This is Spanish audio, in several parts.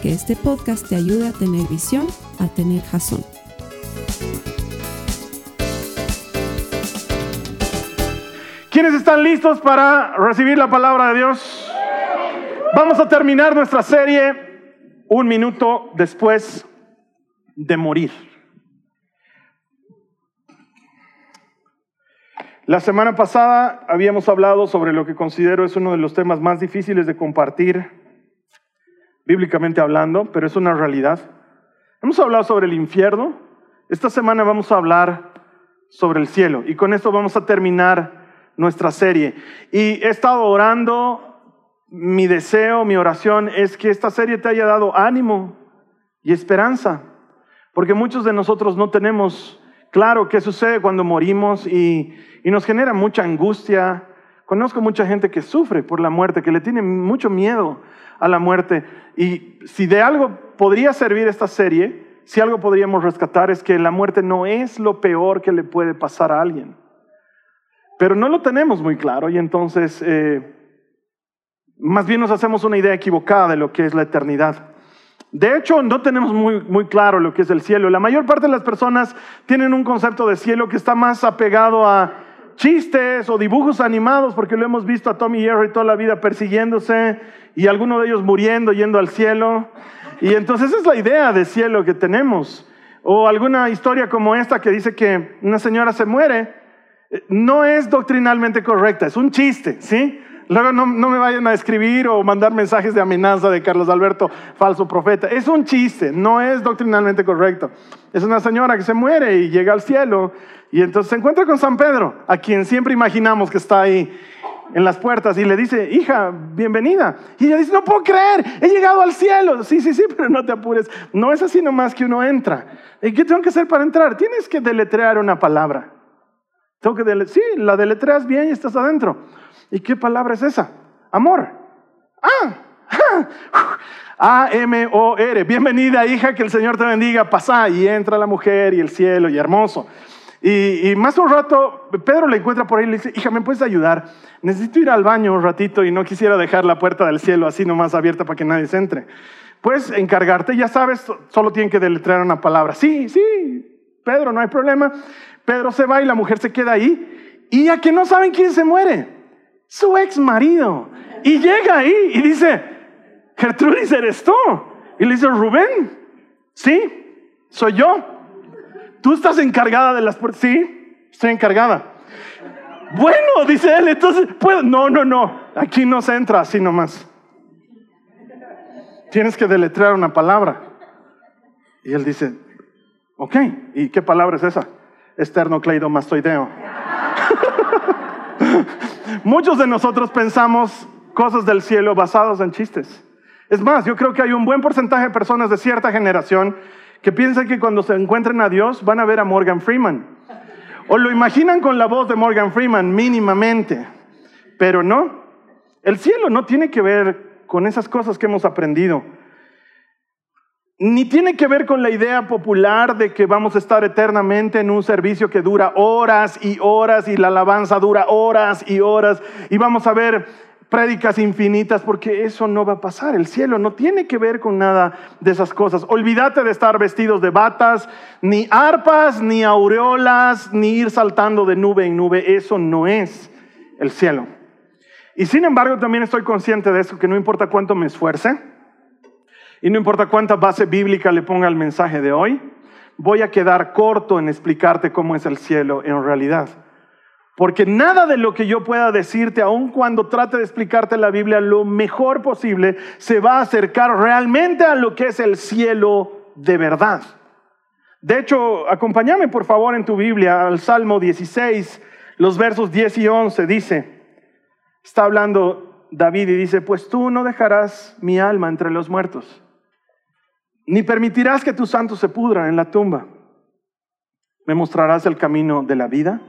que este podcast te ayude a tener visión, a tener jazón. ¿Quiénes están listos para recibir la palabra de Dios? Vamos a terminar nuestra serie un minuto después de morir. La semana pasada habíamos hablado sobre lo que considero es uno de los temas más difíciles de compartir, bíblicamente hablando, pero es una realidad. Hemos hablado sobre el infierno. Esta semana vamos a hablar sobre el cielo y con esto vamos a terminar nuestra serie. Y he estado orando, mi deseo, mi oración es que esta serie te haya dado ánimo y esperanza, porque muchos de nosotros no tenemos claro qué sucede cuando morimos y, y nos genera mucha angustia. Conozco mucha gente que sufre por la muerte, que le tiene mucho miedo a la muerte. Y si de algo podría servir esta serie, si algo podríamos rescatar es que la muerte no es lo peor que le puede pasar a alguien. Pero no lo tenemos muy claro y entonces eh, más bien nos hacemos una idea equivocada de lo que es la eternidad. De hecho, no tenemos muy, muy claro lo que es el cielo. La mayor parte de las personas tienen un concepto de cielo que está más apegado a chistes o dibujos animados, porque lo hemos visto a Tommy y Jerry toda la vida persiguiéndose y alguno de ellos muriendo, yendo al cielo. Y entonces esa es la idea de cielo que tenemos. O alguna historia como esta que dice que una señora se muere no es doctrinalmente correcta, es un chiste, ¿sí? Luego no, me vayan a escribir o mandar mensajes de amenaza de Carlos Alberto, falso profeta. Es un chiste, no es doctrinalmente correcto. Es una señora que se muere y llega al cielo y entonces se encuentra con San Pedro, a quien siempre imaginamos que está ahí en las puertas y le dice, hija, bienvenida. Y ella dice, no puedo creer, he llegado al cielo. Sí, sí, sí, pero no te apures. No es así nomás que uno entra. ¿Y qué tengo que hacer para entrar? Tienes que deletrear una palabra. Tengo que sí, la deletreas bien y estás adentro. ¿Y qué palabra es esa? Amor. Ah, A-M-O-R. Bienvenida, hija, que el Señor te bendiga. Pasa y entra la mujer y el cielo y hermoso. Y, más un rato, Pedro le encuentra por ahí y le dice, hija, ¿me puedes ayudar? Necesito ir al baño un ratito y no quisiera dejar la puerta del cielo así nomás abierta para que nadie se entre. Puedes encargarte, ya sabes, solo tienen que deletrear una palabra. Sí, sí, Pedro, no hay problema. Pedro se va y la mujer se queda ahí. Y a que no saben quién se muere, su ex marido. Y llega ahí y dice, Gertrudis, ¿eres tú? Y le dice, Rubén, sí, soy yo. Tú estás encargada de las puertas. Sí, estoy encargada. Bueno, dice él, entonces, pues, no, no, no, aquí no se entra así nomás. Tienes que deletrear una palabra. Y él dice, ok, ¿y qué palabra es esa? esternocleidomastoideo. Muchos de nosotros pensamos cosas del cielo basados en chistes. Es más, yo creo que hay un buen porcentaje de personas de cierta generación que piensan que cuando se encuentren a Dios van a ver a Morgan Freeman. O lo imaginan con la voz de Morgan Freeman mínimamente. Pero no, el cielo no tiene que ver con esas cosas que hemos aprendido ni tiene que ver con la idea popular de que vamos a estar eternamente en un servicio que dura horas y horas y la alabanza dura horas y horas y vamos a ver prédicas infinitas porque eso no va a pasar. El cielo no tiene que ver con nada de esas cosas. Olvídate de estar vestidos de batas, ni arpas, ni aureolas, ni ir saltando de nube en nube. Eso no es el cielo. Y sin embargo también estoy consciente de eso, que no importa cuánto me esfuerce, y no importa cuánta base bíblica le ponga al mensaje de hoy, voy a quedar corto en explicarte cómo es el cielo en realidad. Porque nada de lo que yo pueda decirte, aun cuando trate de explicarte la Biblia lo mejor posible, se va a acercar realmente a lo que es el cielo de verdad. De hecho, acompáñame por favor en tu Biblia al Salmo 16, los versos 10 y 11. Dice, está hablando David y dice, pues tú no dejarás mi alma entre los muertos ni permitirás que tu santo se pudra en la tumba. Me mostrarás el camino de la vida.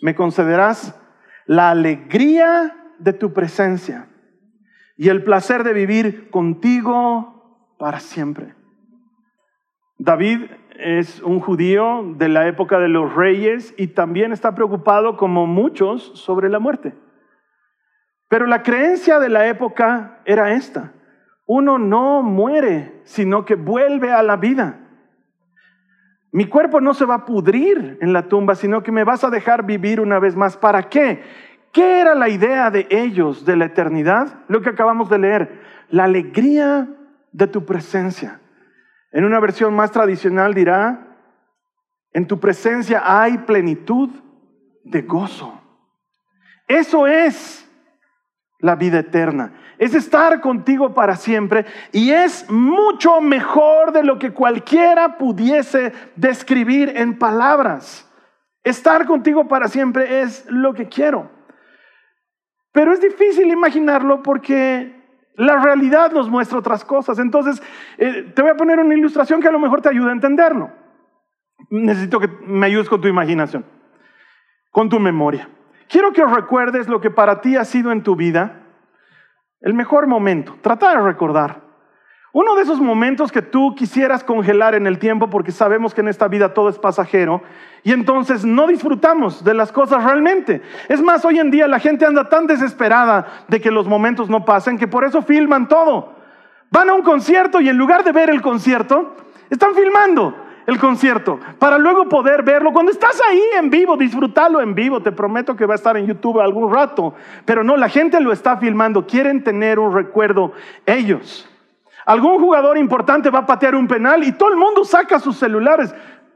Me concederás la alegría de tu presencia y el placer de vivir contigo para siempre. David es un judío de la época de los reyes y también está preocupado, como muchos, sobre la muerte. Pero la creencia de la época era esta. Uno no muere, sino que vuelve a la vida. Mi cuerpo no se va a pudrir en la tumba, sino que me vas a dejar vivir una vez más. ¿Para qué? ¿Qué era la idea de ellos de la eternidad? Lo que acabamos de leer, la alegría de tu presencia. En una versión más tradicional dirá, en tu presencia hay plenitud de gozo. Eso es la vida eterna. Es estar contigo para siempre y es mucho mejor de lo que cualquiera pudiese describir en palabras. Estar contigo para siempre es lo que quiero. Pero es difícil imaginarlo porque la realidad nos muestra otras cosas. Entonces, eh, te voy a poner una ilustración que a lo mejor te ayude a entenderlo. Necesito que me ayudes con tu imaginación, con tu memoria. Quiero que recuerdes lo que para ti ha sido en tu vida el mejor momento. Trata de recordar. Uno de esos momentos que tú quisieras congelar en el tiempo porque sabemos que en esta vida todo es pasajero y entonces no disfrutamos de las cosas realmente. Es más, hoy en día la gente anda tan desesperada de que los momentos no pasen que por eso filman todo. Van a un concierto y en lugar de ver el concierto, están filmando el concierto para luego poder verlo. Cuando estás ahí en vivo, disfrutarlo en vivo. Te prometo que va a estar en YouTube algún rato. Pero no, la gente lo está filmando. Quieren tener un recuerdo ellos. Algún jugador importante va a patear un penal y todo el mundo saca sus celulares.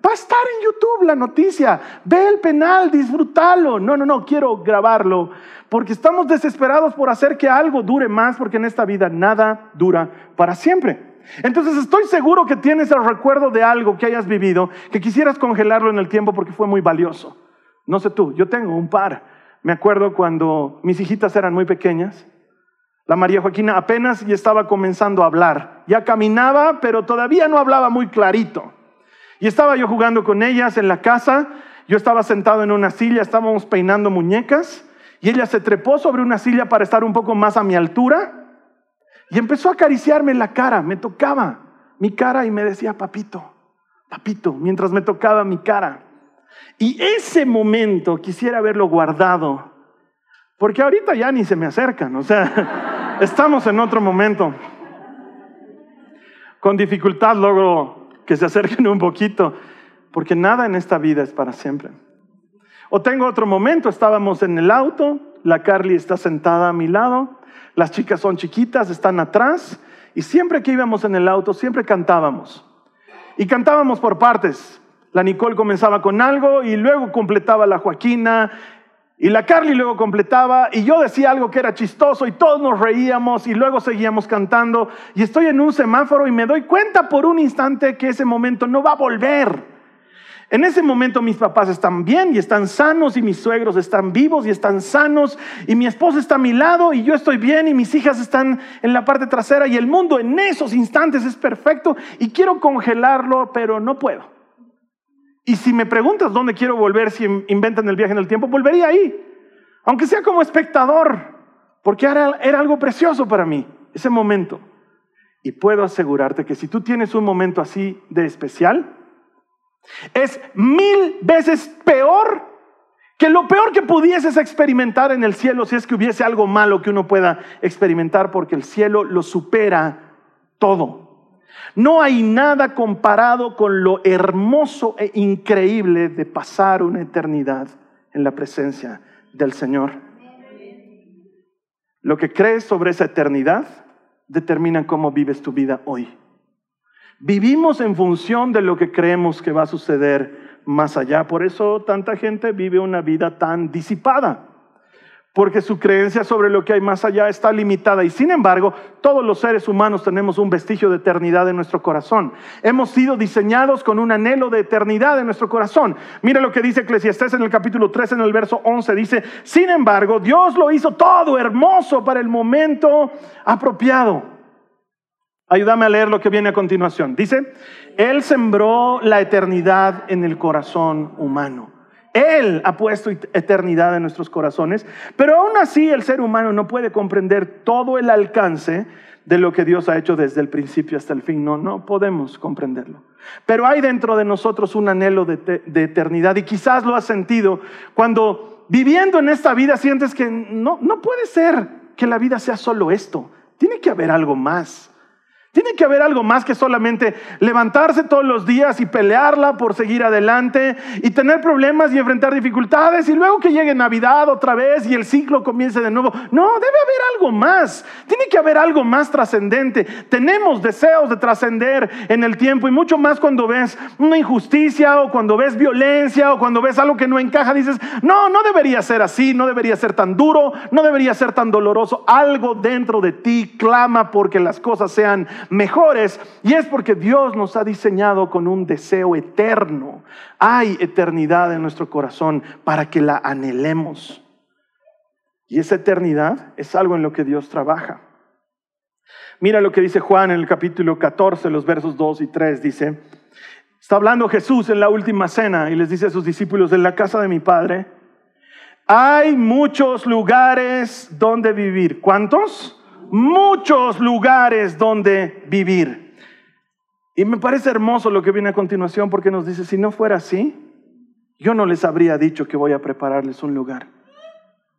Va a estar en YouTube la noticia. Ve el penal, disfrútalo. No, no, no, quiero grabarlo. Porque estamos desesperados por hacer que algo dure más, porque en esta vida nada dura para siempre. Entonces estoy seguro que tienes el recuerdo de algo que hayas vivido, que quisieras congelarlo en el tiempo porque fue muy valioso. No sé tú, yo tengo un par. Me acuerdo cuando mis hijitas eran muy pequeñas. La María Joaquina apenas ya estaba comenzando a hablar. Ya caminaba, pero todavía no hablaba muy clarito. Y estaba yo jugando con ellas en la casa. Yo estaba sentado en una silla, estábamos peinando muñecas. Y ella se trepó sobre una silla para estar un poco más a mi altura. Y empezó a acariciarme la cara, me tocaba mi cara y me decía, papito, papito, mientras me tocaba mi cara. Y ese momento quisiera haberlo guardado, porque ahorita ya ni se me acercan, o sea, estamos en otro momento. Con dificultad logro que se acerquen un poquito, porque nada en esta vida es para siempre. O tengo otro momento, estábamos en el auto, la Carly está sentada a mi lado, las chicas son chiquitas, están atrás, y siempre que íbamos en el auto, siempre cantábamos. Y cantábamos por partes. La Nicole comenzaba con algo y luego completaba la Joaquina y la Carly luego completaba y yo decía algo que era chistoso y todos nos reíamos y luego seguíamos cantando y estoy en un semáforo y me doy cuenta por un instante que ese momento no va a volver. En ese momento mis papás están bien y están sanos y mis suegros están vivos y están sanos y mi esposa está a mi lado y yo estoy bien y mis hijas están en la parte trasera y el mundo en esos instantes es perfecto y quiero congelarlo, pero no puedo. Y si me preguntas dónde quiero volver si inventan el viaje en el tiempo, volvería ahí, aunque sea como espectador, porque era, era algo precioso para mí, ese momento. Y puedo asegurarte que si tú tienes un momento así de especial, es mil veces peor que lo peor que pudieses experimentar en el cielo si es que hubiese algo malo que uno pueda experimentar, porque el cielo lo supera todo. No hay nada comparado con lo hermoso e increíble de pasar una eternidad en la presencia del Señor. Lo que crees sobre esa eternidad determina cómo vives tu vida hoy. Vivimos en función de lo que creemos que va a suceder más allá. Por eso tanta gente vive una vida tan disipada, porque su creencia sobre lo que hay más allá está limitada. Y sin embargo, todos los seres humanos tenemos un vestigio de eternidad en nuestro corazón. Hemos sido diseñados con un anhelo de eternidad en nuestro corazón. Mira lo que dice Eclesiastés en el capítulo 3, en el verso 11. Dice, sin embargo, Dios lo hizo todo hermoso para el momento apropiado. Ayúdame a leer lo que viene a continuación. Dice, Él sembró la eternidad en el corazón humano. Él ha puesto eternidad en nuestros corazones, pero aún así el ser humano no puede comprender todo el alcance de lo que Dios ha hecho desde el principio hasta el fin. No, no podemos comprenderlo. Pero hay dentro de nosotros un anhelo de, eternidad y quizás lo has sentido cuando viviendo en esta vida sientes que no, no puede ser que la vida sea solo esto. Tiene que haber algo más. Tiene que haber algo más que solamente levantarse todos los días y pelearla por seguir adelante y tener problemas y enfrentar dificultades y luego que llegue Navidad otra vez y el ciclo comience de nuevo. No, debe haber algo más. Tiene que haber algo más trascendente. Tenemos deseos de trascender en el tiempo y mucho más cuando ves una injusticia o cuando ves violencia o cuando ves algo que no encaja. Dices, no, no debería ser así, no debería ser tan duro, no debería ser tan doloroso. Algo dentro de ti clama porque las cosas sean mejores y es porque Dios nos ha diseñado con un deseo eterno. Hay eternidad en nuestro corazón para que la anhelemos. Y esa eternidad es algo en lo que Dios trabaja. Mira lo que dice Juan en el capítulo 14, los versos 2 y 3. Dice, está hablando Jesús en la última cena y les dice a sus discípulos, en la casa de mi Padre hay muchos lugares donde vivir. ¿Cuántos? Muchos lugares donde vivir. Y me parece hermoso lo que viene a continuación porque nos dice, si no fuera así, yo no les habría dicho que voy a prepararles un lugar.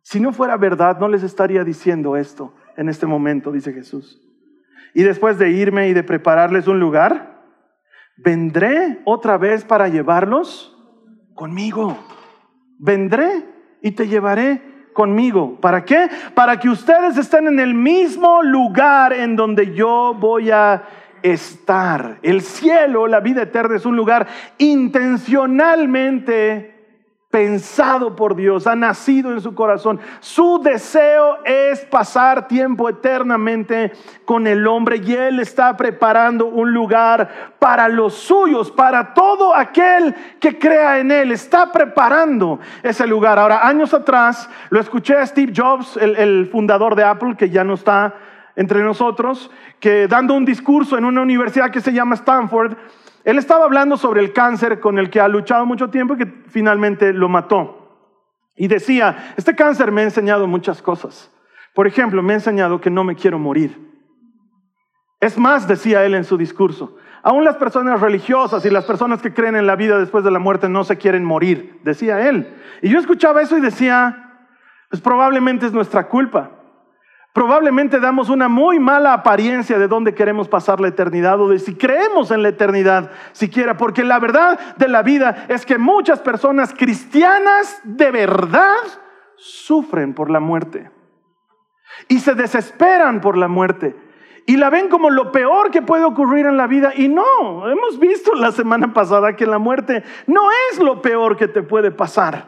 Si no fuera verdad, no les estaría diciendo esto en este momento, dice Jesús. Y después de irme y de prepararles un lugar, vendré otra vez para llevarlos conmigo. Vendré y te llevaré conmigo. ¿Para qué? Para que ustedes estén en el mismo lugar en donde yo voy a estar. El cielo, la vida eterna, es un lugar intencionalmente pensado por Dios, ha nacido en su corazón. Su deseo es pasar tiempo eternamente con el hombre y Él está preparando un lugar para los suyos, para todo aquel que crea en Él. Está preparando ese lugar. Ahora, años atrás, lo escuché a Steve Jobs, el, el fundador de Apple, que ya no está entre nosotros, que dando un discurso en una universidad que se llama Stanford, él estaba hablando sobre el cáncer con el que ha luchado mucho tiempo y que finalmente lo mató. Y decía, este cáncer me ha enseñado muchas cosas. Por ejemplo, me ha enseñado que no me quiero morir. Es más, decía él en su discurso, aún las personas religiosas y las personas que creen en la vida después de la muerte no se quieren morir, decía él. Y yo escuchaba eso y decía, pues probablemente es nuestra culpa probablemente damos una muy mala apariencia de dónde queremos pasar la eternidad o de si creemos en la eternidad siquiera, porque la verdad de la vida es que muchas personas cristianas de verdad sufren por la muerte y se desesperan por la muerte y la ven como lo peor que puede ocurrir en la vida. Y no, hemos visto la semana pasada que la muerte no es lo peor que te puede pasar.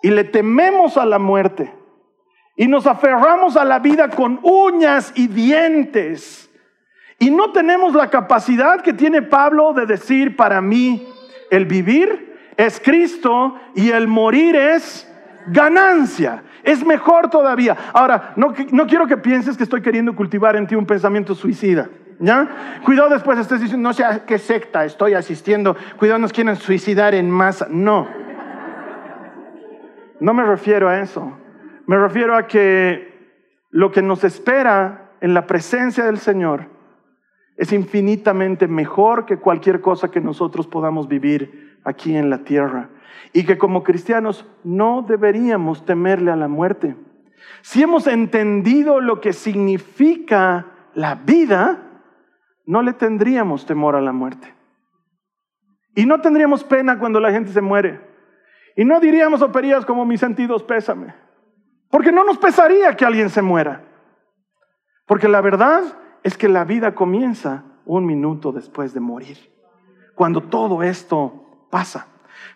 Y le tememos a la muerte y nos aferramos a la vida con uñas y dientes. Y no tenemos la capacidad que tiene Pablo de decir, para mí el vivir es Cristo y el morir es ganancia. Es mejor todavía. Ahora, no, no quiero que pienses que estoy queriendo cultivar en ti un pensamiento suicida. ¿Ya? Cuidado después estés diciendo, no sé a qué secta estoy asistiendo. Cuidado, nos quieren suicidar en masa. No. No me refiero a eso. Me refiero a que lo que nos espera en la presencia del Señor es infinitamente mejor que cualquier cosa que nosotros podamos vivir aquí en la tierra. Y que como cristianos no deberíamos temerle a la muerte. Si hemos entendido lo que significa la vida, no le tendríamos temor a la muerte. Y no tendríamos pena cuando la gente se muere. Y no diríamos operías como mis sentidos pésame. Porque no nos pesaría que alguien se muera. Porque la verdad es que la vida comienza un minuto después de morir. Cuando todo esto pasa.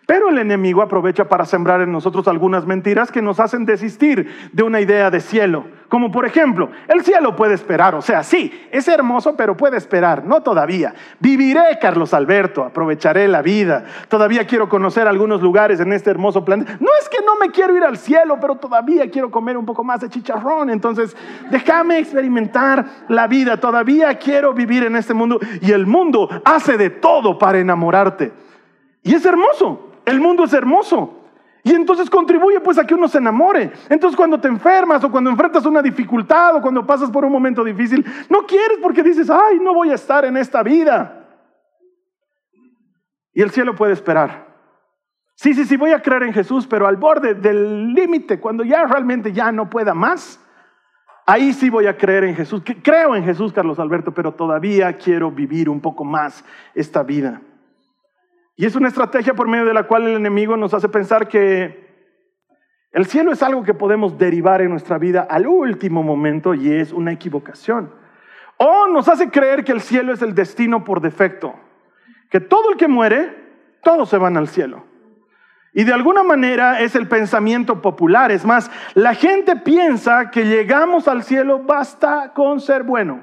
Pero el enemigo aprovecha para sembrar en nosotros algunas mentiras que nos hacen desistir de una idea de cielo. Como por ejemplo, el cielo puede esperar, o sea, sí, es hermoso, pero puede esperar, no todavía. Viviré, Carlos Alberto, aprovecharé la vida. Todavía quiero conocer algunos lugares en este hermoso planeta. No es que no me quiero ir al cielo, pero todavía quiero comer un poco más de chicharrón. Entonces, déjame experimentar la vida. Todavía quiero vivir en este mundo. Y el mundo hace de todo para enamorarte. Y es hermoso. El mundo es hermoso. Y entonces contribuye pues a que uno se enamore. Entonces cuando te enfermas o cuando enfrentas una dificultad o cuando pasas por un momento difícil, no quieres porque dices, ay, no voy a estar en esta vida. Y el cielo puede esperar. Sí, sí, sí, voy a creer en Jesús, pero al borde del límite, cuando ya realmente ya no pueda más, ahí sí voy a creer en Jesús. Creo en Jesús, Carlos Alberto, pero todavía quiero vivir un poco más esta vida. Y es una estrategia por medio de la cual el enemigo nos hace pensar que el cielo es algo que podemos derivar en nuestra vida al último momento y es una equivocación. O nos hace creer que el cielo es el destino por defecto, que todo el que muere, todos se van al cielo. Y de alguna manera es el pensamiento popular. Es más, la gente piensa que llegamos al cielo basta con ser bueno.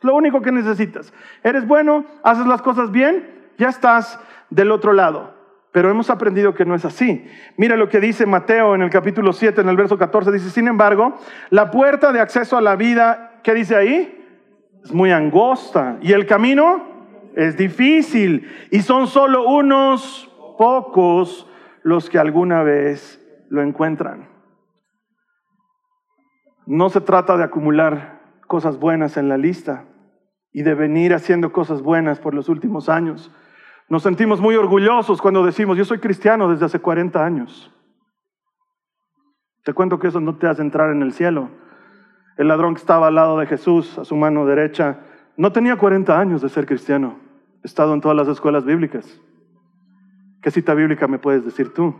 Lo único que necesitas. Eres bueno, haces las cosas bien, ya estás del otro lado. Pero hemos aprendido que no es así. Mira lo que dice Mateo en el capítulo 7, en el verso 14. Dice, sin embargo, la puerta de acceso a la vida, ¿qué dice ahí? Es muy angosta. Y el camino es difícil. Y son solo unos pocos los que alguna vez lo encuentran. No se trata de acumular cosas buenas en la lista y de venir haciendo cosas buenas por los últimos años. Nos sentimos muy orgullosos cuando decimos, yo soy cristiano desde hace 40 años. Te cuento que eso no te hace entrar en el cielo. El ladrón que estaba al lado de Jesús, a su mano derecha, no tenía 40 años de ser cristiano. He estado en todas las escuelas bíblicas. ¿Qué cita bíblica me puedes decir tú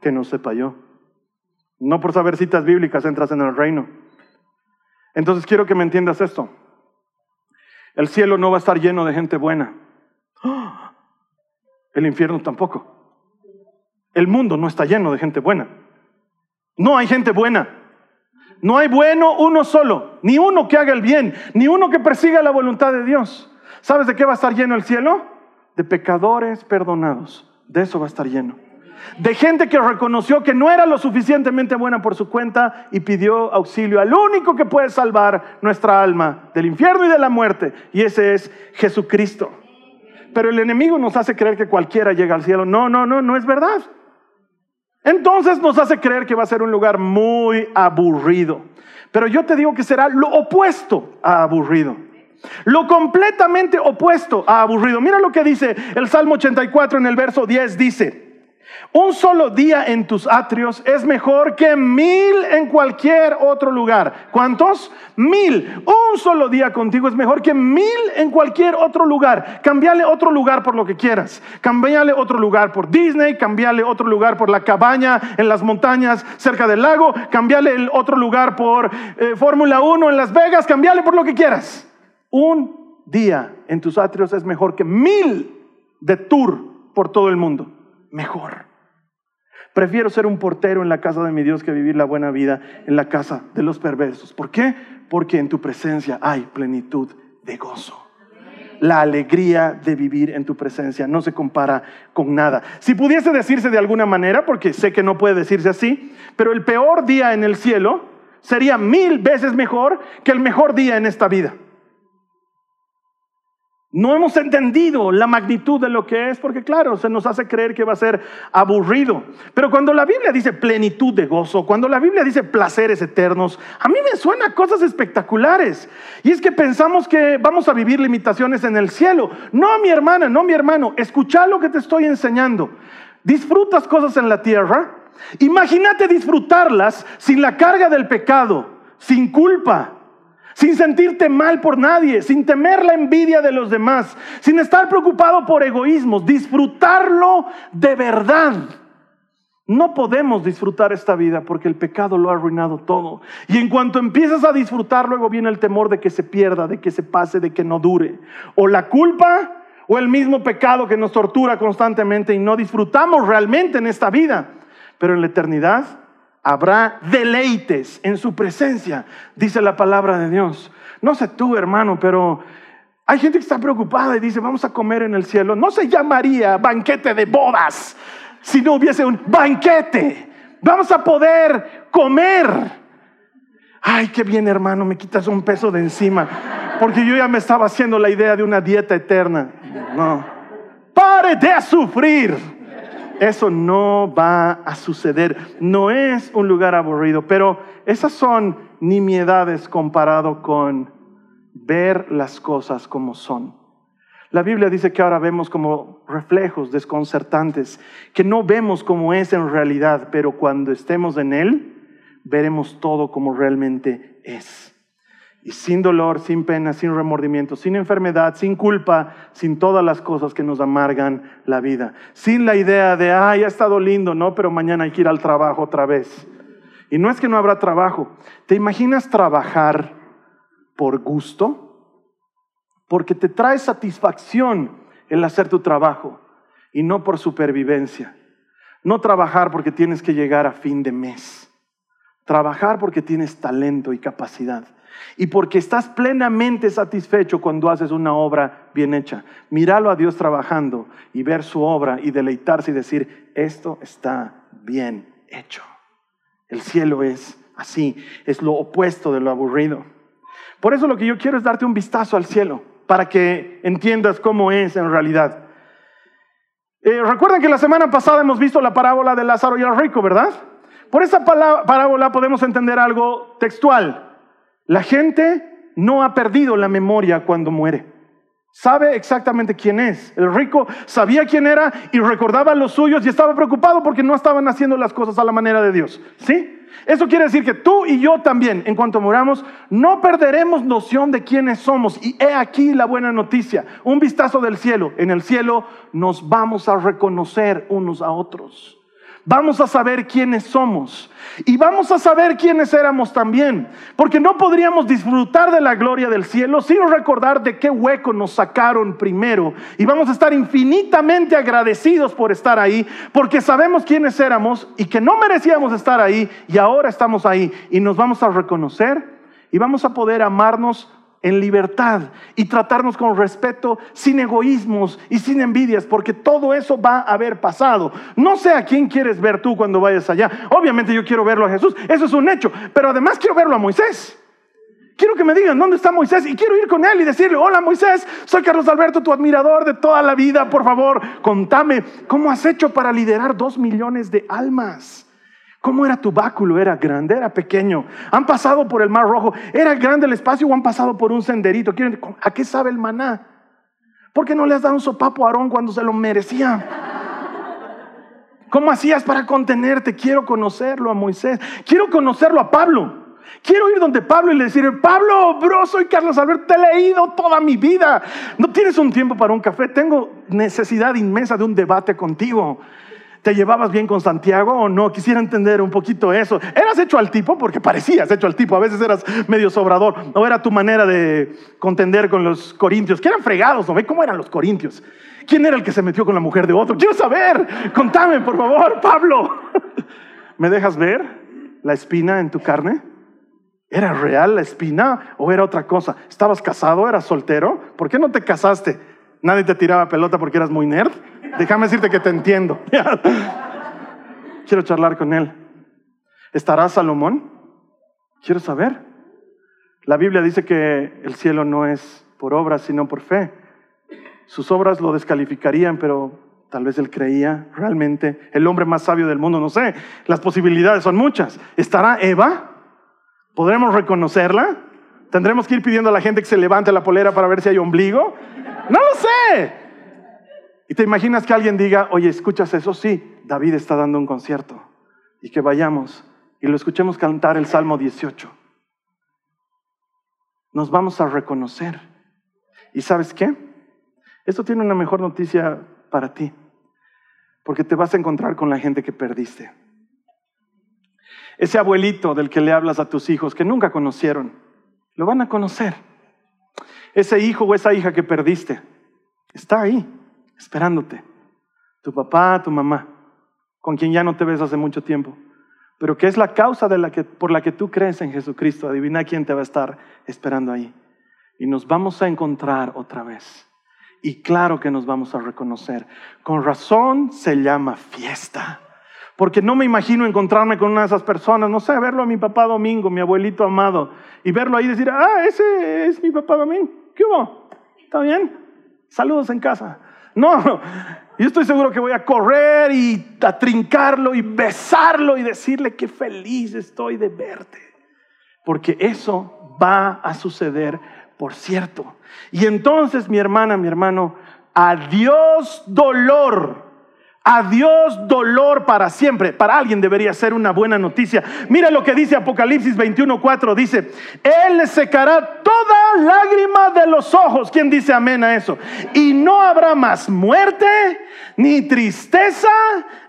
que no sepa yo? No por saber citas bíblicas entras en el reino. Entonces quiero que me entiendas esto. El cielo no va a estar lleno de gente buena. ¡Ah! El infierno tampoco. El mundo no está lleno de gente buena. No hay gente buena. No hay bueno uno solo, ni uno que haga el bien, ni uno que persiga la voluntad de Dios. ¿Sabes de qué va a estar lleno el cielo? De pecadores perdonados. De eso va a estar lleno. De gente que reconoció que no era lo suficientemente buena por su cuenta y pidió auxilio al único que puede salvar nuestra alma del infierno y de la muerte. Y ese es Jesucristo pero el enemigo nos hace creer que cualquiera llega al cielo. No, no, no, no es verdad. Entonces nos hace creer que va a ser un lugar muy aburrido. Pero yo te digo que será lo opuesto a aburrido. Lo completamente opuesto a aburrido. Mira lo que dice el Salmo 84 en el verso 10. Dice, un solo día en tus atrios es mejor que mil en cualquier otro lugar. ¿Cuántos? Mil. Un solo día contigo es mejor que mil en cualquier otro lugar. Cambiale otro lugar por lo que quieras. Cambiale otro lugar por Disney, cambiale otro lugar por la cabaña en las montañas cerca del lago, cambiale otro lugar por eh, Fórmula 1 en Las Vegas, cambiale por lo que quieras. Un día en tus atrios es mejor que mil de tour por todo el mundo. Mejor. Prefiero ser un portero en la casa de mi Dios que vivir la buena vida en la casa de los perversos. ¿Por qué? Porque en tu presencia hay plenitud de gozo. La alegría de vivir en tu presencia no se compara con nada. Si pudiese decirse de alguna manera, porque sé que no puede decirse así, pero el peor día en el cielo sería mil veces mejor que el mejor día en esta vida. No hemos entendido la magnitud de lo que es, porque claro, se nos hace creer que va a ser aburrido. Pero cuando la Biblia dice plenitud de gozo, cuando la Biblia dice placeres eternos, a mí me suena cosas espectaculares. Y es que pensamos que vamos a vivir limitaciones en el cielo. No, mi hermana, no, mi hermano, escucha lo que te estoy enseñando. Disfrutas cosas en la tierra. Imagínate disfrutarlas sin la carga del pecado, sin culpa, sin sentirte mal por nadie, sin temer la envidia de los demás, sin estar preocupado por egoísmos, disfrutarlo de verdad. No podemos disfrutar esta vida porque el pecado lo ha arruinado todo. Y en cuanto empiezas a disfrutar, luego viene el temor de que se pierda, de que se pase, de que no dure. O la culpa o el mismo pecado que nos tortura constantemente y no disfrutamos realmente en esta vida. Pero en la eternidad habrá deleites en su presencia, dice la palabra de Dios. No sé tú, hermano, pero hay gente que está preocupada y dice, vamos a comer en el cielo. No se llamaría banquete de bodas si no hubiese un banquete. Vamos a poder comer. Ay, qué bien, hermano, me quitas un peso de encima. Porque yo ya me estaba haciendo la idea de una dieta eterna. No. Pare de sufrir. Eso no va a suceder. No es un lugar aburrido, pero esas son nimiedades comparado con ver las cosas como son. La Biblia dice que ahora vemos como reflejos desconcertantes, que no vemos como es en realidad, pero cuando estemos en Él, veremos todo como realmente es. Y sin dolor, sin pena, sin remordimiento, sin enfermedad, sin culpa, sin todas las cosas que nos amargan la vida. Sin la idea de, ay, ha estado lindo, ¿no? Pero mañana hay que ir al trabajo otra vez. Y no es que no habrá trabajo. ¿Te imaginas trabajar por gusto? Porque te trae satisfacción el hacer tu trabajo y no por supervivencia. No trabajar porque tienes que llegar a fin de mes. Trabajar porque tienes talento y capacidad y porque estás plenamente satisfecho cuando haces una obra bien hecha. Míralo a Dios trabajando y ver su obra y deleitarse y decir, esto está bien hecho. El cielo es así, es lo opuesto de lo aburrido. Por eso lo que yo quiero es darte un vistazo al cielo, para que entiendas cómo es en realidad. Eh, recuerden que la semana pasada hemos visto la parábola de Lázaro y el rico, ¿verdad? Por esa parábola podemos entender algo textual. La gente no ha perdido la memoria cuando muere. Sabe exactamente quién es. El rico sabía quién era y recordaba los suyos y estaba preocupado porque no estaban haciendo las cosas a la manera de Dios. ¿Sí? Eso quiere decir que tú y yo también, en cuanto moramos, no perderemos noción de quiénes somos. Y he aquí la buena noticia, un vistazo del cielo. En el cielo nos vamos a reconocer unos a otros vamos a saber quiénes somos. Y vamos a saber quiénes éramos también, porque no podríamos disfrutar de la gloria del cielo sin recordar de qué hueco nos sacaron primero. Y vamos a estar infinitamente agradecidos por estar ahí, porque sabemos quiénes éramos y que no merecíamos estar ahí y ahora estamos ahí y nos vamos a reconocer y vamos a poder amarnos en libertad y tratarnos con respeto, sin egoísmos y sin envidias, porque todo eso va a haber pasado. No sé a quién quieres ver tú cuando vayas allá. Obviamente yo quiero verlo a Jesús, eso es un hecho, pero además quiero verlo a Moisés. Quiero que me digan dónde está Moisés y quiero ir con él y decirle, hola Moisés, soy Carlos Alberto, tu admirador de toda la vida, por favor, contame, ¿cómo has hecho para liderar dos millones de almas? ¿Cómo era tu báculo? ¿Era grande? ¿Era pequeño? ¿Han pasado por el Mar Rojo? ¿Era grande el espacio o han pasado por un senderito? ¿A qué sabe el maná? ¿Por qué no le has dado un sopapo a Aarón cuando se lo merecía? ¿Cómo hacías para contenerte? Quiero conocerlo a Moisés. Quiero conocerlo a Pablo. Quiero ir donde Pablo y le decir, Pablo, bro, soy Carlos Alberto, te he leído toda mi vida. ¿No tienes un tiempo para un café? Tengo necesidad inmensa de un debate contigo. ¿Te llevabas bien con Santiago o no? Quisiera entender un poquito eso. ¿Eras hecho al tipo? Porque parecías hecho al tipo. A veces eras medio sobrador. ¿O era tu manera de contender con los corintios? Que eran fregados, ¿no? ¿Ve cómo eran los corintios? ¿Quién era el que se metió con la mujer de otro? Quiero saber. Contame, por favor, Pablo. ¿Me dejas ver la espina en tu carne? ¿Era real la espina o era otra cosa? ¿Estabas casado? ¿Eras soltero? ¿Por qué no te casaste? ¿Nadie te tiraba pelota porque eras muy nerd? Déjame decirte que te entiendo. Quiero charlar con él. ¿Estará Salomón? Quiero saber. La Biblia dice que el cielo no es por obras, sino por fe. Sus obras lo descalificarían, pero tal vez él creía realmente. El hombre más sabio del mundo, no sé. Las posibilidades son muchas. ¿Estará Eva? ¿Podremos reconocerla? ¿Tendremos que ir pidiendo a la gente que se levante la polera para ver si hay ombligo? No lo sé. Y te imaginas que alguien diga, oye, ¿escuchas eso? Sí, David está dando un concierto. Y que vayamos y lo escuchemos cantar el Salmo 18. Nos vamos a reconocer. ¿Y sabes qué? Esto tiene una mejor noticia para ti. Porque te vas a encontrar con la gente que perdiste. Ese abuelito del que le hablas a tus hijos que nunca conocieron, lo van a conocer. Ese hijo o esa hija que perdiste está ahí, esperándote. Tu papá, tu mamá, con quien ya no te ves hace mucho tiempo, pero que es la causa de la que, por la que tú crees en Jesucristo. Adivina quién te va a estar esperando ahí. Y nos vamos a encontrar otra vez. Y claro que nos vamos a reconocer. Con razón se llama fiesta. Porque no me imagino encontrarme con una de esas personas, no sé, verlo a mi papá Domingo, mi abuelito amado, y verlo ahí y decir, ah, ese es mi papá Domingo. ¿Qué hubo? ¿Está bien? Saludos en casa. No, yo estoy seguro que voy a correr y a trincarlo y besarlo y decirle que feliz estoy de verte. Porque eso va a suceder, por cierto. Y entonces, mi hermana, mi hermano, adiós dolor Adiós dolor para siempre. Para alguien debería ser una buena noticia. Mira lo que dice Apocalipsis 21:4. Dice, Él le secará toda lágrima de los ojos. ¿Quién dice amén a eso? Y no habrá más muerte, ni tristeza,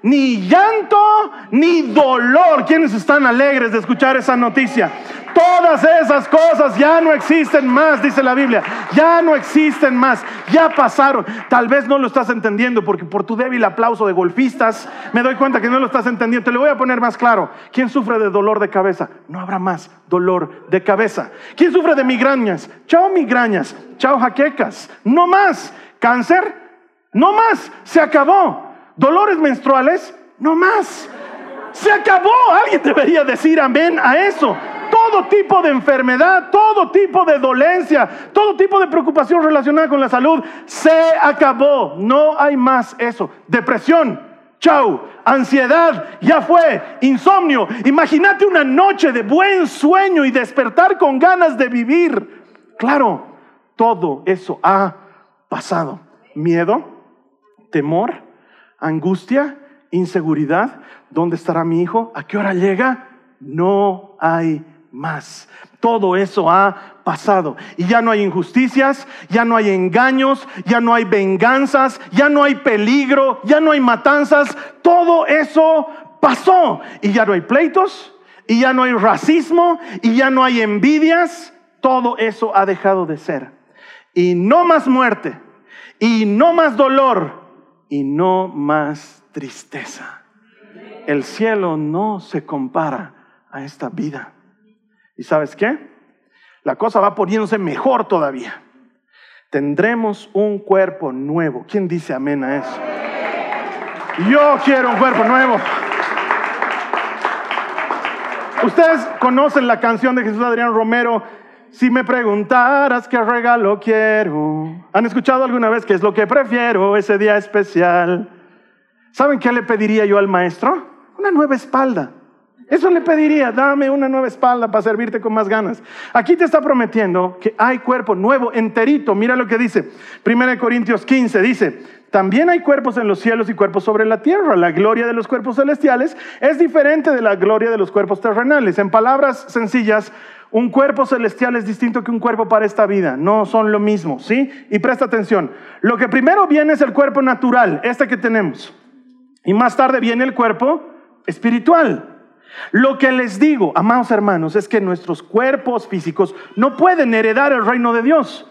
ni llanto, ni dolor. ¿Quiénes están alegres de escuchar esa noticia? Todas esas cosas ya no existen más, dice la Biblia. Ya no existen más. Ya pasaron. Tal vez no lo estás entendiendo porque por tu débil aplauso de golfistas me doy cuenta que no lo estás entendiendo. Te lo voy a poner más claro. ¿Quién sufre de dolor de cabeza? No habrá más dolor de cabeza. ¿Quién sufre de migrañas? Chao migrañas. Chao jaquecas. No más. ¿Cáncer? No más. Se acabó. ¿Dolores menstruales? No más. Se acabó. Alguien debería decir amén a eso todo tipo de enfermedad, todo tipo de dolencia, todo tipo de preocupación relacionada con la salud, se acabó. No hay más eso. Depresión, chau. Ansiedad, ya fue. Insomnio. Imagínate una noche de buen sueño y despertar con ganas de vivir. Claro, todo eso ha pasado. Miedo, temor, angustia, inseguridad. ¿Dónde estará mi hijo? ¿A qué hora llega? No hay más. Todo eso ha pasado. Y ya no hay injusticias, ya no hay engaños, ya no hay venganzas, ya no hay peligro, ya no hay matanzas. Todo eso pasó. Y ya no hay pleitos, y ya no hay racismo, y ya no hay envidias. Todo eso ha dejado de ser. Y no más muerte, y no más dolor, y no más tristeza. El cielo no se compara a esta vida. ¿Y sabes qué? La cosa va poniéndose mejor todavía. Tendremos un cuerpo nuevo. ¿Quién dice amén a eso? Yo quiero un cuerpo nuevo. Ustedes conocen la canción de Jesús Adrián Romero, si me preguntaras qué regalo quiero. ¿Han escuchado alguna vez qué es lo que prefiero ese día especial? ¿Saben qué le pediría yo al maestro? Una nueva espalda. Eso le pediría, dame una nueva espalda para servirte con más ganas. Aquí te está prometiendo que hay cuerpo nuevo, enterito. Mira lo que dice. 1 Corintios 15 dice, también hay cuerpos en los cielos y cuerpos sobre la tierra. La gloria de los cuerpos celestiales es diferente de la gloria de los cuerpos terrenales. En palabras sencillas, un cuerpo celestial es distinto que un cuerpo para esta vida. No son lo mismo, ¿sí? Y presta atención. Lo que primero viene es el cuerpo natural, este que tenemos. Y más tarde viene el cuerpo espiritual. Lo que les digo, amados hermanos, es que nuestros cuerpos físicos no pueden heredar el reino de Dios.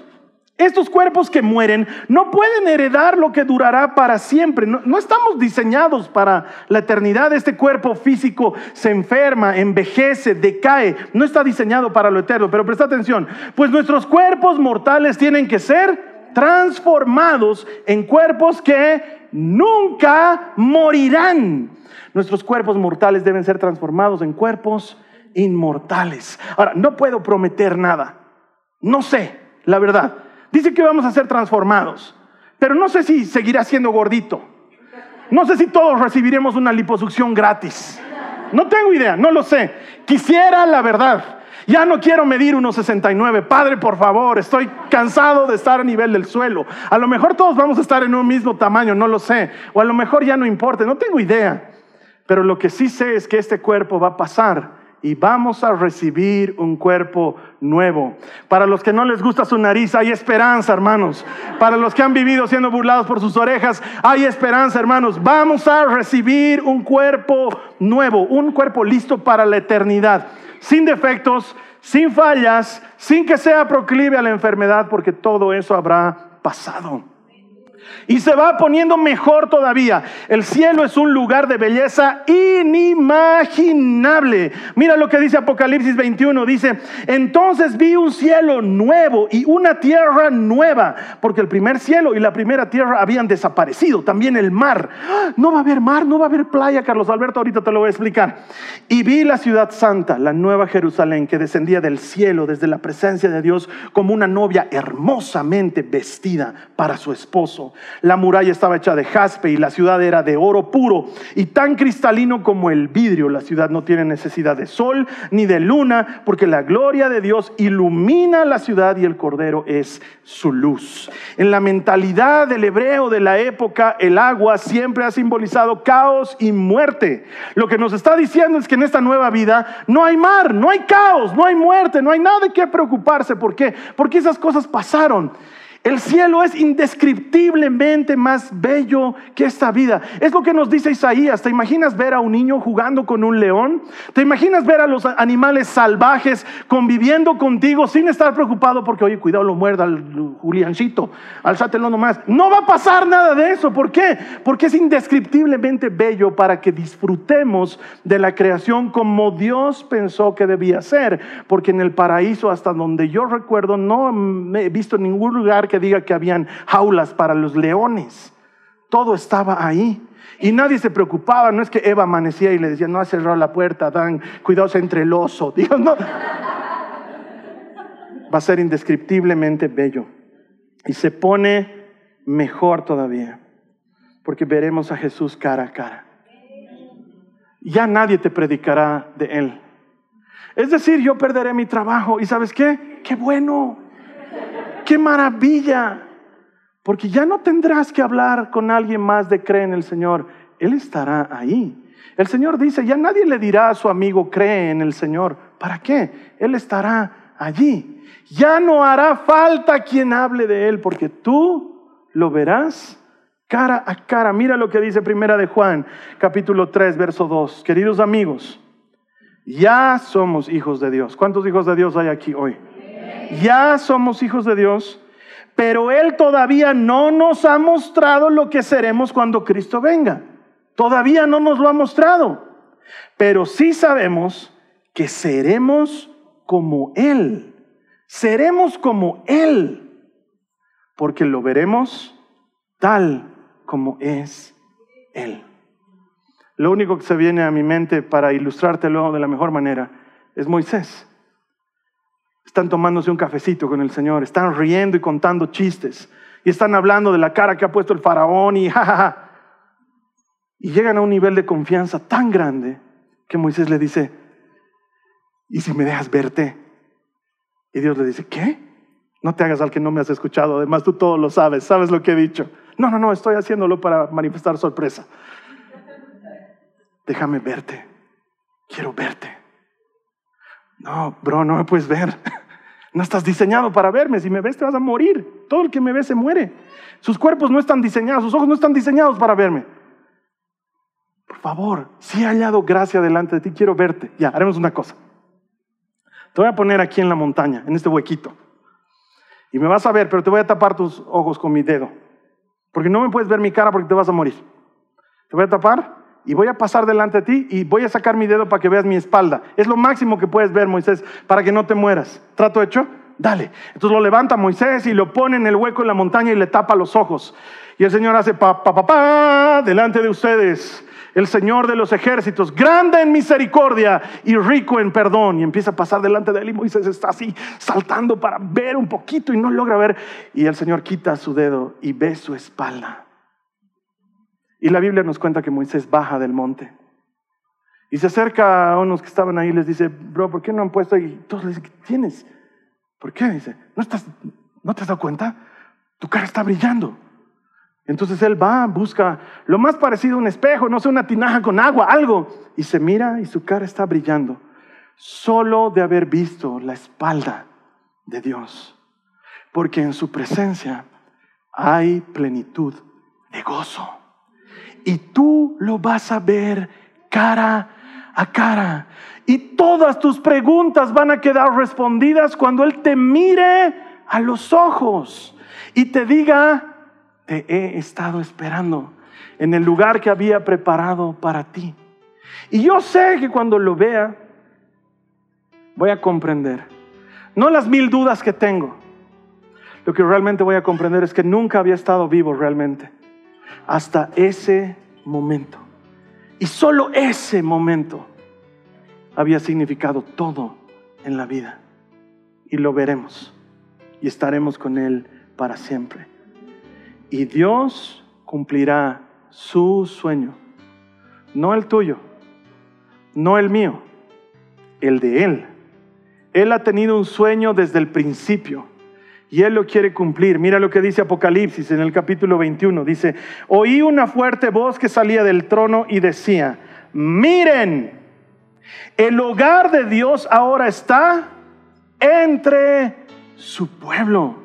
Estos cuerpos que mueren no pueden heredar lo que durará para siempre. No, estamos diseñados para la eternidad. Este cuerpo físico se enferma, envejece, decae. No está diseñado para lo eterno. Pero presta atención, pues nuestros cuerpos mortales tienen que ser transformados en cuerpos que nunca morirán. Nuestros cuerpos mortales deben ser transformados en cuerpos inmortales. Ahora, no puedo prometer nada. No sé, la verdad. Dice que vamos a ser transformados, pero no sé si seguirá siendo gordito. No sé si todos recibiremos una liposucción gratis. No tengo idea, no lo sé. Quisiera la verdad. Ya no quiero medir unos 69. Padre, por favor, estoy cansado de estar a nivel del suelo. A lo mejor todos vamos a estar en un mismo tamaño, no lo sé. O a lo mejor ya no importa, no tengo idea. Pero lo que sí sé es que este cuerpo va a pasar y vamos a recibir un cuerpo nuevo. Para los que no les gusta su nariz, hay esperanza, hermanos. Para los que han vivido siendo burlados por sus orejas, hay esperanza, hermanos. Vamos a recibir un cuerpo nuevo, un cuerpo listo para la eternidad, sin defectos, sin fallas, sin que sea proclive a la enfermedad, porque todo eso habrá pasado. Y se va poniendo mejor todavía. El cielo es un lugar de belleza inimaginable. Mira lo que dice Apocalipsis 21. Dice, entonces vi un cielo nuevo y una tierra nueva, porque el primer cielo y la primera tierra habían desaparecido. También el mar. No va a haber mar, no va a haber playa, Carlos Alberto, ahorita te lo voy a explicar. Y vi la ciudad santa, la nueva Jerusalén, que descendía del cielo desde la presencia de Dios como una novia hermosamente vestida para su esposo. La muralla estaba hecha de jaspe y la ciudad era de oro puro y tan cristalino como el vidrio. La ciudad no tiene necesidad de sol ni de luna porque la gloria de Dios ilumina la ciudad y el cordero es su luz. En la mentalidad del hebreo de la época, el agua siempre ha simbolizado caos y muerte. Lo que nos está diciendo es que en esta nueva vida no hay mar, no hay caos, no hay muerte, no hay nada de qué preocuparse. ¿Por qué? Porque esas cosas pasaron. El cielo es indescriptiblemente más bello que esta vida. Es lo que nos dice Isaías. ¿Te imaginas ver a un niño jugando con un león? ¿Te imaginas ver a los animales salvajes conviviendo contigo sin estar preocupado porque, oye, cuidado, lo muerda al Juliancito, alzátelo nomás? No va a pasar nada de eso. ¿Por qué? Porque es indescriptiblemente bello para que disfrutemos de la creación como Dios pensó que debía ser. Porque en el paraíso, hasta donde yo recuerdo, no he visto ningún lugar que diga que habían jaulas para los leones. Todo estaba ahí. Y nadie se preocupaba, no es que Eva amanecía y le decía, no ha cerrado la puerta, Dan, cuidados entre el oso. Dios, no. Va a ser indescriptiblemente bello. Y se pone mejor todavía, porque veremos a Jesús cara a cara. Ya nadie te predicará de Él. Es decir, yo perderé mi trabajo. ¿Y sabes qué? Qué bueno qué maravilla, porque ya no tendrás que hablar con alguien más de cree en el Señor, Él estará ahí. El Señor dice, ya nadie le dirá a su amigo cree en el Señor, ¿para qué? Él estará allí. Ya no hará falta quien hable de Él, porque tú lo verás cara a cara. Mira lo que dice Primera de Juan, capítulo 3, verso 2. Queridos amigos, ya somos hijos de Dios. ¿Cuántos hijos de Dios hay aquí hoy? Ya somos hijos de Dios, pero Él todavía no nos ha mostrado lo que seremos cuando Cristo venga. Todavía no nos lo ha mostrado, pero sí sabemos que seremos como Él. Seremos como Él, porque lo veremos tal como es Él. Lo único que se viene a mi mente para ilustrártelo de la mejor manera es Moisés están tomándose un cafecito con el Señor, están riendo y contando chistes, y están hablando de la cara que ha puesto el faraón y jajaja. Y llegan a un nivel de confianza tan grande que Moisés le dice, ¿y si me dejas verte? Y Dios le dice, ¿qué? No te hagas al que no me has escuchado, además tú todo lo sabes, sabes lo que he dicho. No, no, no, estoy haciéndolo para manifestar sorpresa. Déjame verte, quiero verte. No, bro, no me puedes ver. No estás diseñado para verme. Si me ves, te vas a morir. Todo el que me ve se muere. Sus cuerpos no están diseñados, sus ojos no están diseñados para verme. Por favor, si he hallado gracia delante de ti, quiero verte. Ya, haremos una cosa. Te voy a poner aquí en la montaña, en este huequito. Y me vas a ver, pero te voy a tapar tus ojos con mi dedo. Porque no me puedes ver mi cara porque te vas a morir. Te voy a tapar y voy a pasar delante de ti y voy a sacar mi dedo para que veas mi espalda. Es lo máximo que puedes ver, Moisés, para que no te mueras. ¿Trato hecho? Dale. Entonces lo levanta Moisés y lo pone en el hueco en la montaña y le tapa los ojos. Y el Señor hace pa, pa, pa, pa, delante de ustedes. El Señor de los ejércitos, grande en misericordia y rico en perdón. Y empieza a pasar delante de él y Moisés está así saltando para ver un poquito y no logra ver. Y el Señor quita su dedo y ve su espalda. Y la Biblia nos cuenta que Moisés baja del monte. Y se acerca a unos que estaban ahí y les dice, bro, ¿por qué no han puesto? Y todos le dicen, ¿qué tienes? ¿Por qué? Dice, ¿no, estás, ¿no te has dado cuenta? Tu cara está brillando. Entonces él va, busca lo más parecido a un espejo, no sé, una tinaja con agua, algo. Y se mira y su cara está brillando. Solo de haber visto la espalda de Dios. Porque en su presencia hay plenitud de gozo y tú lo vas a ver cara a cara. Y todas tus preguntas van a quedar respondidas cuando Él te mire a los ojos y te diga, te he estado esperando en el lugar que había preparado para ti. Y yo sé que cuando lo vea, voy a comprender. No las mil dudas que tengo. Lo que realmente voy a comprender es que nunca había estado vivo realmente. Hasta ese momento. Y solo ese momento había significado todo en la vida. Y lo veremos. Y estaremos con Él para siempre. Y Dios cumplirá su sueño. No el tuyo, no el mío, el de Él. Él ha tenido un sueño desde el principio y Él lo quiere cumplir. Mira lo que dice Apocalipsis en el capítulo 21. Dice, oí una fuerte voz que salía del trono y decía, miren, el hogar de Dios ahora está entre su pueblo.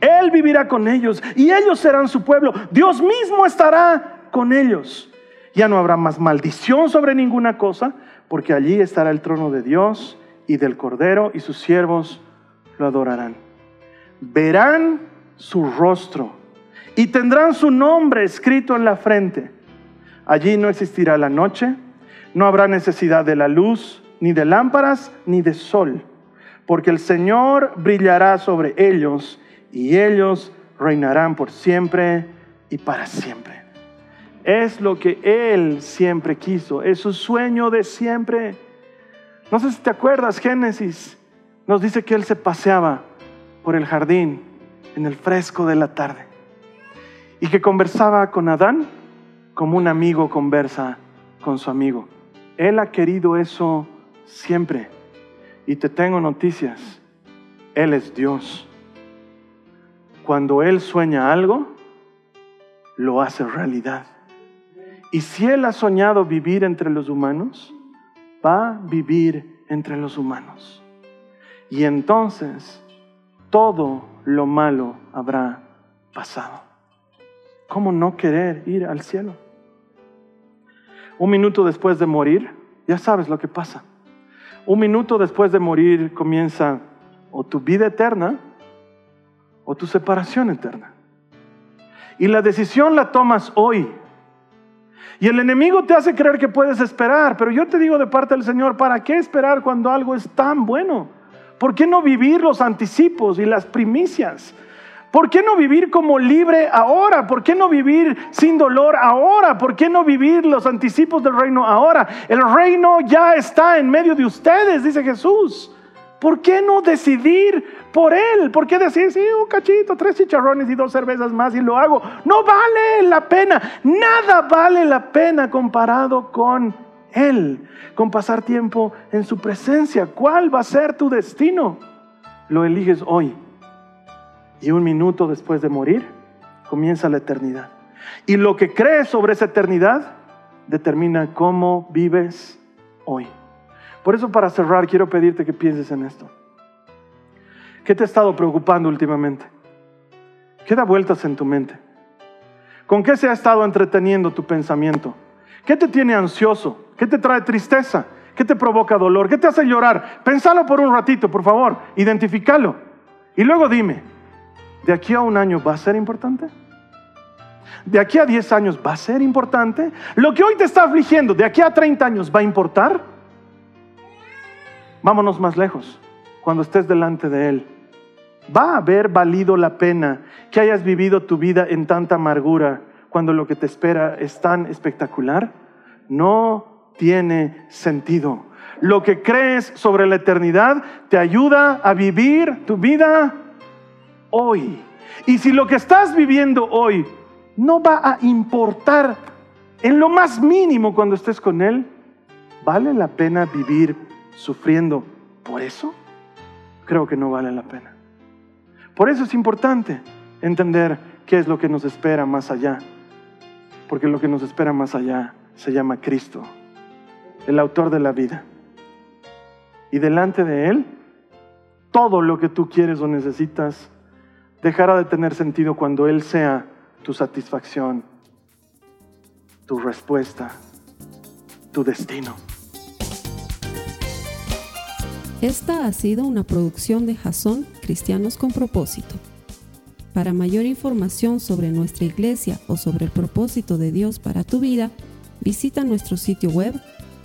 Él vivirá con ellos y ellos serán su pueblo. Dios mismo estará con ellos. Ya no habrá más maldición sobre ninguna cosa, porque allí estará el trono de Dios y del Cordero y sus siervos lo adorarán. Verán su rostro y tendrán su nombre escrito en la frente. Allí no existirá la noche, no habrá necesidad de la luz, ni de lámparas, ni de sol, porque el Señor brillará sobre ellos y ellos reinarán por siempre y para siempre. Es lo que Él siempre quiso, es su sueño de siempre. No sé si te acuerdas, Génesis nos dice que Él se paseaba por el jardín en el fresco de la tarde y que conversaba con Adán como un amigo conversa con su amigo. Él ha querido eso siempre. Y te tengo noticias. Él es Dios cuando Él sueña algo, lo hace realidad. Y si Él ha soñado vivir entre los humanos, va a vivir entre los humanos. Y entonces todo lo malo habrá pasado. ¿Cómo no querer ir al cielo? Un minuto después de morir, ya sabes lo que pasa. Un minuto después de morir comienza o tu vida eterna o tu separación eterna. Y la decisión la tomas hoy. Y el enemigo te hace creer que puedes esperar, pero yo te digo de parte del Señor, ¿para qué esperar cuando algo es tan bueno? ¿Por qué no vivir los anticipos y las primicias? ¿Por qué no vivir como libre ahora? ¿Por qué no vivir sin dolor ahora? ¿Por qué no vivir los anticipos del reino ahora? El reino ya está en medio de ustedes, dice Jesús. ¿Por qué no decidir por Él? ¿Por qué decir, sí, un cachito, tres chicharrones y dos cervezas más y lo hago? No vale la pena. Nada vale la pena comparado con Él, con pasar tiempo en su presencia. ¿Cuál va a ser tu destino? Lo eliges hoy. Y un minuto después de morir, comienza la eternidad. Y lo que crees sobre esa eternidad determina cómo vives hoy. Por eso para cerrar quiero pedirte que pienses en esto. ¿Qué te ha estado preocupando últimamente? ¿Qué da vueltas en tu mente? ¿Con qué se ha estado entreteniendo tu pensamiento? ¿Qué te tiene ansioso? ¿Qué te trae tristeza? ¿Qué te provoca dolor? ¿Qué te hace llorar? Pensalo por un ratito, por favor. Identificalo. Y luego dime, ¿de aquí a un año va a ser importante? ¿De aquí a 10 años va a ser importante? ¿Lo que hoy te está afligiendo, de aquí a 30 años va a importar? Vámonos más lejos, cuando estés delante de Él. ¿Va a haber valido la pena que hayas vivido tu vida en tanta amargura cuando lo que te espera es tan espectacular? No tiene sentido. Lo que crees sobre la eternidad te ayuda a vivir tu vida hoy. Y si lo que estás viviendo hoy no va a importar en lo más mínimo cuando estés con Él, vale la pena vivir sufriendo por eso, creo que no vale la pena. Por eso es importante entender qué es lo que nos espera más allá. Porque lo que nos espera más allá se llama Cristo, el autor de la vida. Y delante de Él, todo lo que tú quieres o necesitas dejará de tener sentido cuando Él sea tu satisfacción, tu respuesta, tu destino. Esta ha sido una producción de Jason Cristianos con propósito. Para mayor información sobre nuestra iglesia o sobre el propósito de Dios para tu vida, visita nuestro sitio web